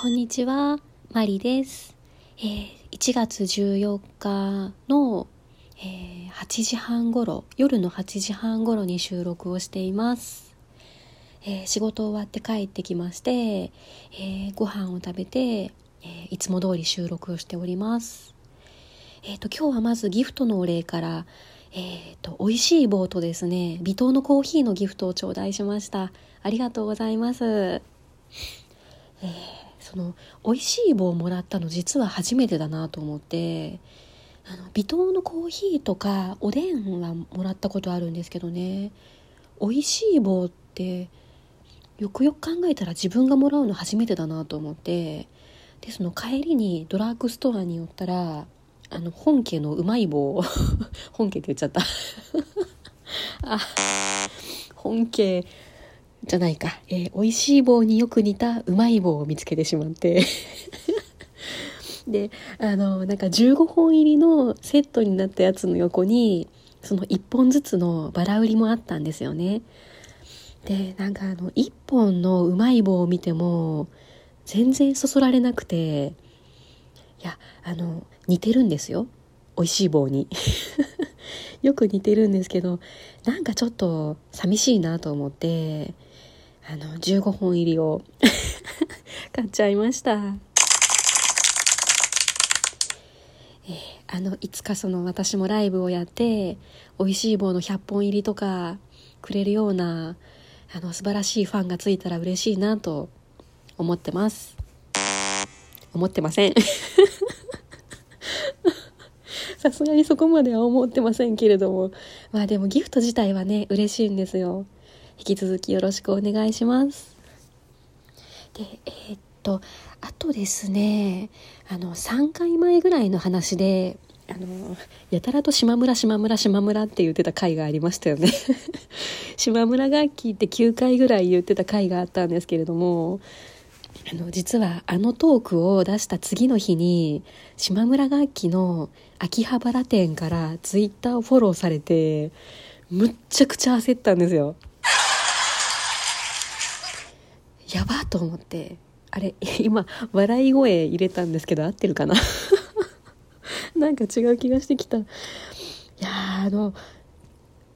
こんにちは、マリです。えー、1月14日の、えー、8時半頃、夜の8時半頃に収録をしています。えー、仕事終わって帰ってきまして、えー、ご飯を食べて、えー、いつも通り収録をしております。えっ、と、今日はまずギフトのお礼から、えっ、と、美味しい棒とですね、微糖のコーヒーのギフトを頂戴しました。ありがとうございます。えーその美味しい棒をもらったの実は初めてだなと思ってあの微糖のコーヒーとかおでんはもらったことあるんですけどね。美味しい棒ってよくよく考えたら自分がもらうの初めてだなと思ってでその帰りにドラッグストアに寄ったらあの本家のうまい棒 本家って言っちゃった。あ本家じゃないか、えー、美味しい棒によく似たうまい棒を見つけてしまって。であのなんか15本入りのセットになったやつの横にその1本ずつのバラ売りもあったんですよね。でなんかあの1本のうまい棒を見ても全然そそられなくて。いやあの似てるんですよ。美味しい棒に。よく似てるんですけどなんかちょっと寂しいなと思ってあの15本入りを 買っちゃいました。えー、あのいつかその私もライブをやって美味しい棒の100本入りとかくれるようなあの素晴らしいファンがついたら嬉しいなと思ってます思ってません さすがにそこまでは思ってませんけれどもまあでもギフト自体はね嬉しいんですよ引き続きよろしくお願いします。で、えー、っと、あとですね、あの、3回前ぐらいの話で、あの、やたらと島村島村島村って言ってた回がありましたよね。島村楽器って9回ぐらい言ってた回があったんですけれども、あの、実はあのトークを出した次の日に、島村楽器の秋葉原店からツイッターをフォローされて、むっちゃくちゃ焦ったんですよ。やばと思って。あれ今笑い声入れたんですけど合ってるかな？なんか違う気がしてきた。いやあの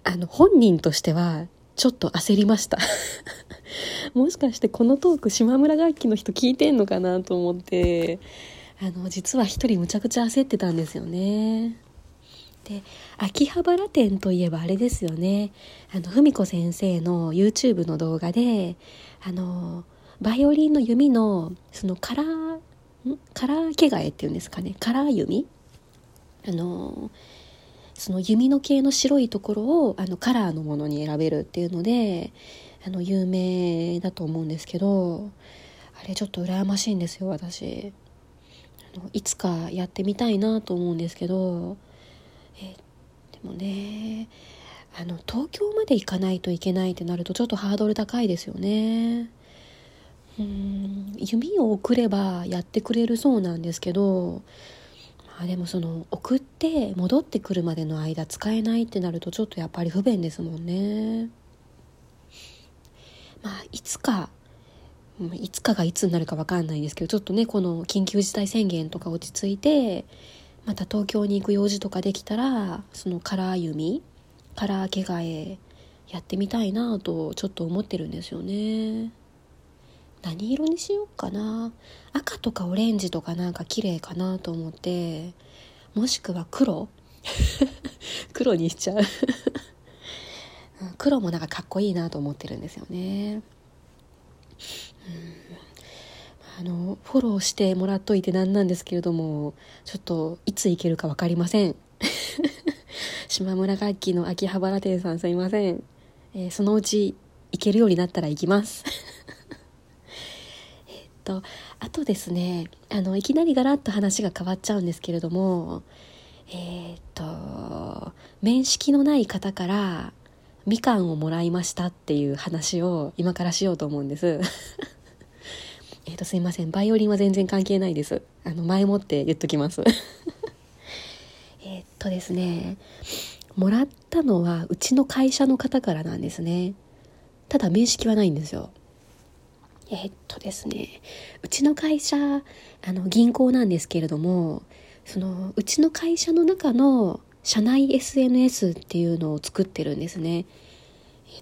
あの本人としてはちょっと焦りました。もしかしてこのトーク島村楽器の人聞いてんのかなと思って。あの実は一人むちゃくちゃ焦ってたんですよね。で秋葉原店といえばあれですよね。あの文子先生の YouTube の動画であのバイオリンの弓のそのカラーカラー毛替えっていうんですかね。カラー弓？あのその弓の系の白いところをあのカラーのものに選べるっていうのであの有名だと思うんですけどあれちょっと羨ましいんですよ私。あのいつかやってみたいなと思うんですけどえでもねあの東京まで行かないといけないってなるとちょっとハードル高いですよね。うん弓を送ればやってくれるそうなんですけどまあでもその送って戻ってくるまでの間使えないってなるとちょっとやっぱり不便ですもんね。まあいつかいつかがいつになるか分かんないんですけどちょっとねこの緊急事態宣言とか落ち着いてまた東京に行く用事とかできたらそのカラー弓カラー毛替えやってみたいなとちょっと思ってるんですよね。何色にしようかな。赤とかオレンジとかなんか綺麗かなと思ってもしくは黒。黒にしちゃう。黒もなんかかっこいいなと思ってるんですよね。うん。あのフォローしてもらっといてなんなんですけれどもちょっといつ行けるか分かりません。島村楽器の秋葉原店さんすいません、えー、そのうち行けるようになったら行きます。えっとあとですねあのいきなりガラッと話が変わっちゃうんですけれどもえー、っと面識のない方からみかんをもらいましたっていう話を今からしようと思うんです えっ、と、すいません。バイオリンは全然関係ないです。あの、前もって言っときます。えっとですね、もらったのはうちの会社の方からなんですね。ただ面識はないんですよ。え、っとですねうちの会社あの銀行なんですけれどもそのうちの会社の中の社内 SNS っていうのを作ってるんですね。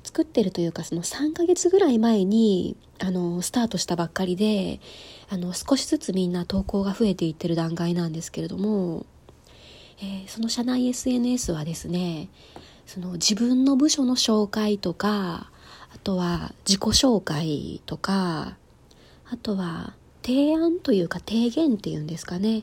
作ってるというかその3ヶ月ぐらい前にあのスタートしたばっかりであの少しずつみんな投稿が増えていってる段階なんですけれども、えー、その社内 SNS はですねその自分の部署の紹介とかあとは自己紹介とかあとは提案というか提言っていうんですかね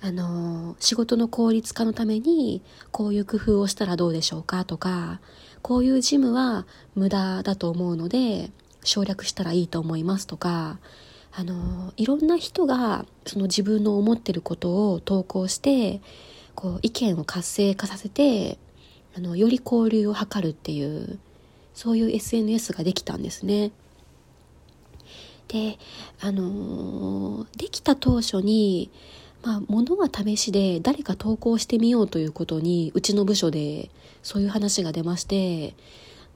あの仕事の効率化のためにこういう工夫をしたらどうでしょうかとかこういうジムは無駄だと思うので省略したらいいと思いますとかあのいろんな人がその自分の思ってることを投稿してこう意見を活性化させてあのより交流を図るっていうそういう SNS ができたんですね。であのできた当初にまあ、ものは試しで誰か投稿してみようということにうちの部署でそういう話が出まして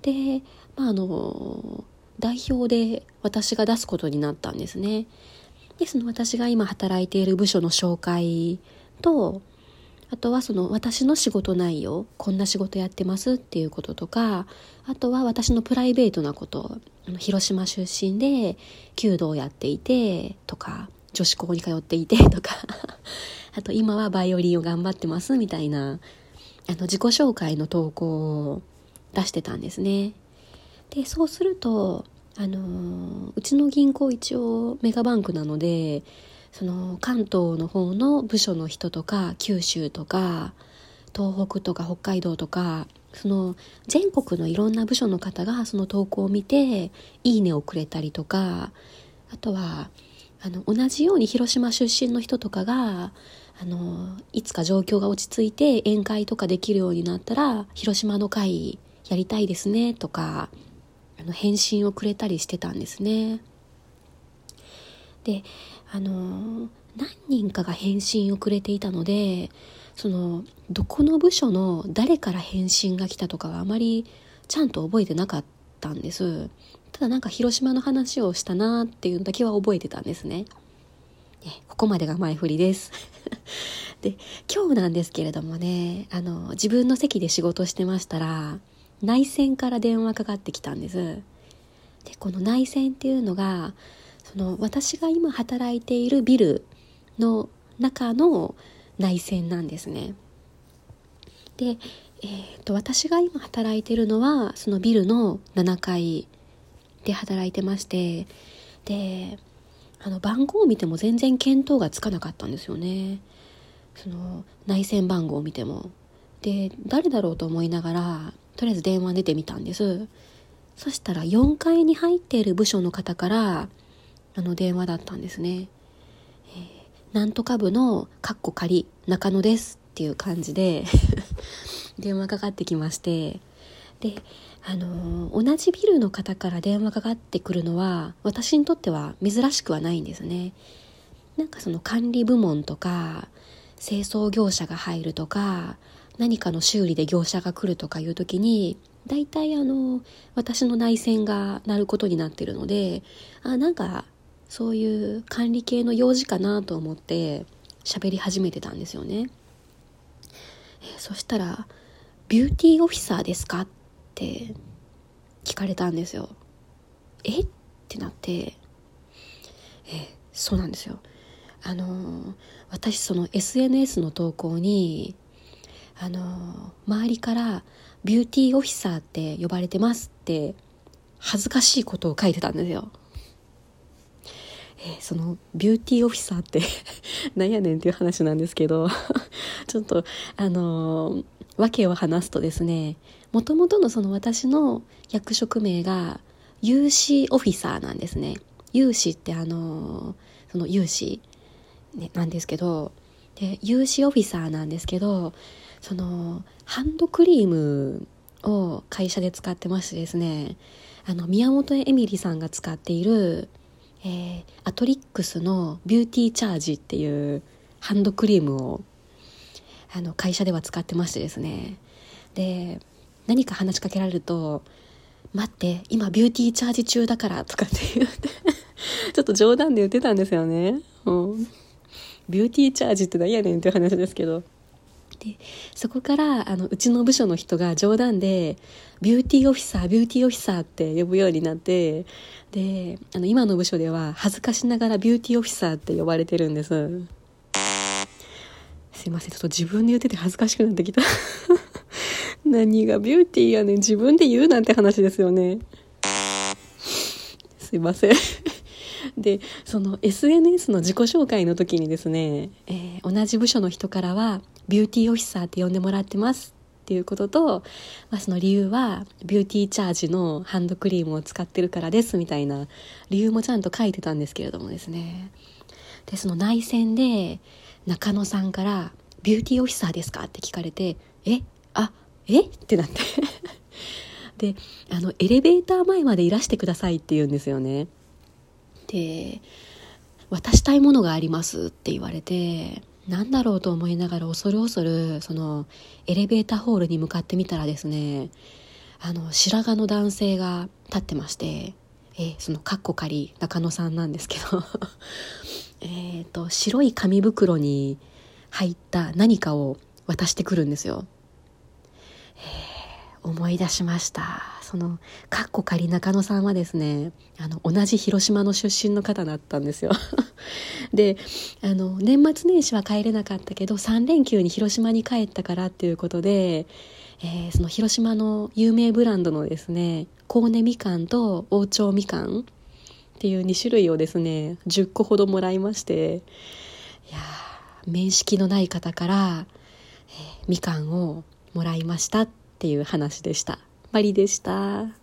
で、まあ、あの代表で私が出すことになったんですね。でその私が今働いている部署の紹介とあとはその私の仕事内容こんな仕事やってますっていうこととかあとは私のプライベートなこと広島出身で弓道をやっていてとか女子校に通っていてとか あと今はバイオリンを頑張ってますみたいなあの自己紹介の投稿を出してたんですね。でそうするとあのうちの銀行一応メガバンクなのでその関東の方の部署の人とか九州とか東北とか北海道とかその全国のいろんな部署の方がその投稿を見て「いいね」をくれたりとかあとはあの同じように広島出身の人とかがあのいつか状況が落ち着いて宴会とかできるようになったら広島の会やりたいですねとかあの返信をくれたりしてたんですね。であの何人かが返信をくれていたのでそのどこの部署の誰から返信が来たとかはあまりちゃんと覚えてなかったんです。ただなんか広島の話をしたなっていうのだけは覚えてたんですね。ここまでが前振りです。で、今日なんですけれどもね、あの、自分の席で仕事してましたら、内線から電話かかってきたんです。で、この内線っていうのが、その私が今働いているビルの中の内線なんですね。で、えーと私が今働いてるのはそのビルの7階で働いてましてであの番号を見ても全然見当がつかなかったんですよね。その内線番号を見ても。で誰だろうと思いながらとりあえず電話出てみたんです。そしたら4階に入っている部署の方からあの電話だったんですね、えー、なんとか部のカッコ仮中野ですっていう感じで 電話かかってきましてであの同じビルの方から電話かかってくるのは私にとっては珍しくはないんですね。なんかその管理部門とか清掃業者が入るとか何かの修理で業者が来るとかいう時に大体あの私の内線が鳴ることになってるのであなんかそういう管理系の用事かなと思って喋り始めてたんですよねえそしたら「ビューティーオフィサーですか?」って聞かれたんですよ。え？ってなって、えそうなんですよ。あの私その SNS の投稿にあの周りからビューティーオフィサーって呼ばれてますって恥ずかしいことを書いてたんですよ。えー、そのビューティーオフィサーって なんやねんっていう話なんですけど ちょっとあのー、訳を話すとですねもともとのその私の役職名が有志オフィサーなんですね。有志ってあのその有志、ね、なんですけどで有志オフィサーなんですけどそのハンドクリームを会社で使ってましてですねあの宮本エミリさんが使っている、えー、アトリックスのビューティーチャージっていうハンドクリームをあの会社では使ってましてですねで何か話しかけられると「待って今ビューティーチャージ中だから」とかって言って ちょっと冗談で言ってたんですよね。うん、ビューティーチャージって何やねんっていう話ですけど。でそこからあのうちの部署の人が冗談で「ビューティーオフィサービューティーオフィサー」って呼ぶようになってであの今の部署では恥ずかしながらビューティーオフィサーって呼ばれてるんです。すいませんちょっと自分で言ってて恥ずかしくなってきた。何がビューティーやねん自分で言うなんて話ですよね。すいません。でその SNS の自己紹介の時にですね、えー、同じ部署の人からはビューティーオフィサーって呼んでもらってますっていうことと、まあ、その理由はビューティーチャージのハンドクリームを使ってるからですみたいな理由もちゃんと書いてたんですけれどもですね。でその内戦で中野さんから「ビューティーオフィサーですか?」って聞かれて「えあえ？ってなって。であのエレベーター前までいらしてくださいって言うんですよね。で渡したいものがありますって言われて何だろうと思いながら恐る恐るそのエレベーターホールに向かってみたらですねあの白髪の男性が立ってましてえそのカッコ仮中野さんなんですけど えっと白い紙袋に入った何かを渡してくるんですよ。思い出しました。そのかっこ仮中野さんはですねあの同じ広島の出身の方だったんですよ。であの年末年始は帰れなかったけど3連休に広島に帰ったからっていうことで、えー、その広島の有名ブランドのですねコーネみかんと王朝みかんっていう2種類をですね10個ほどもらいましていや面識のない方から、えー、みかんをもらいましたっっていう話でした。マリでした。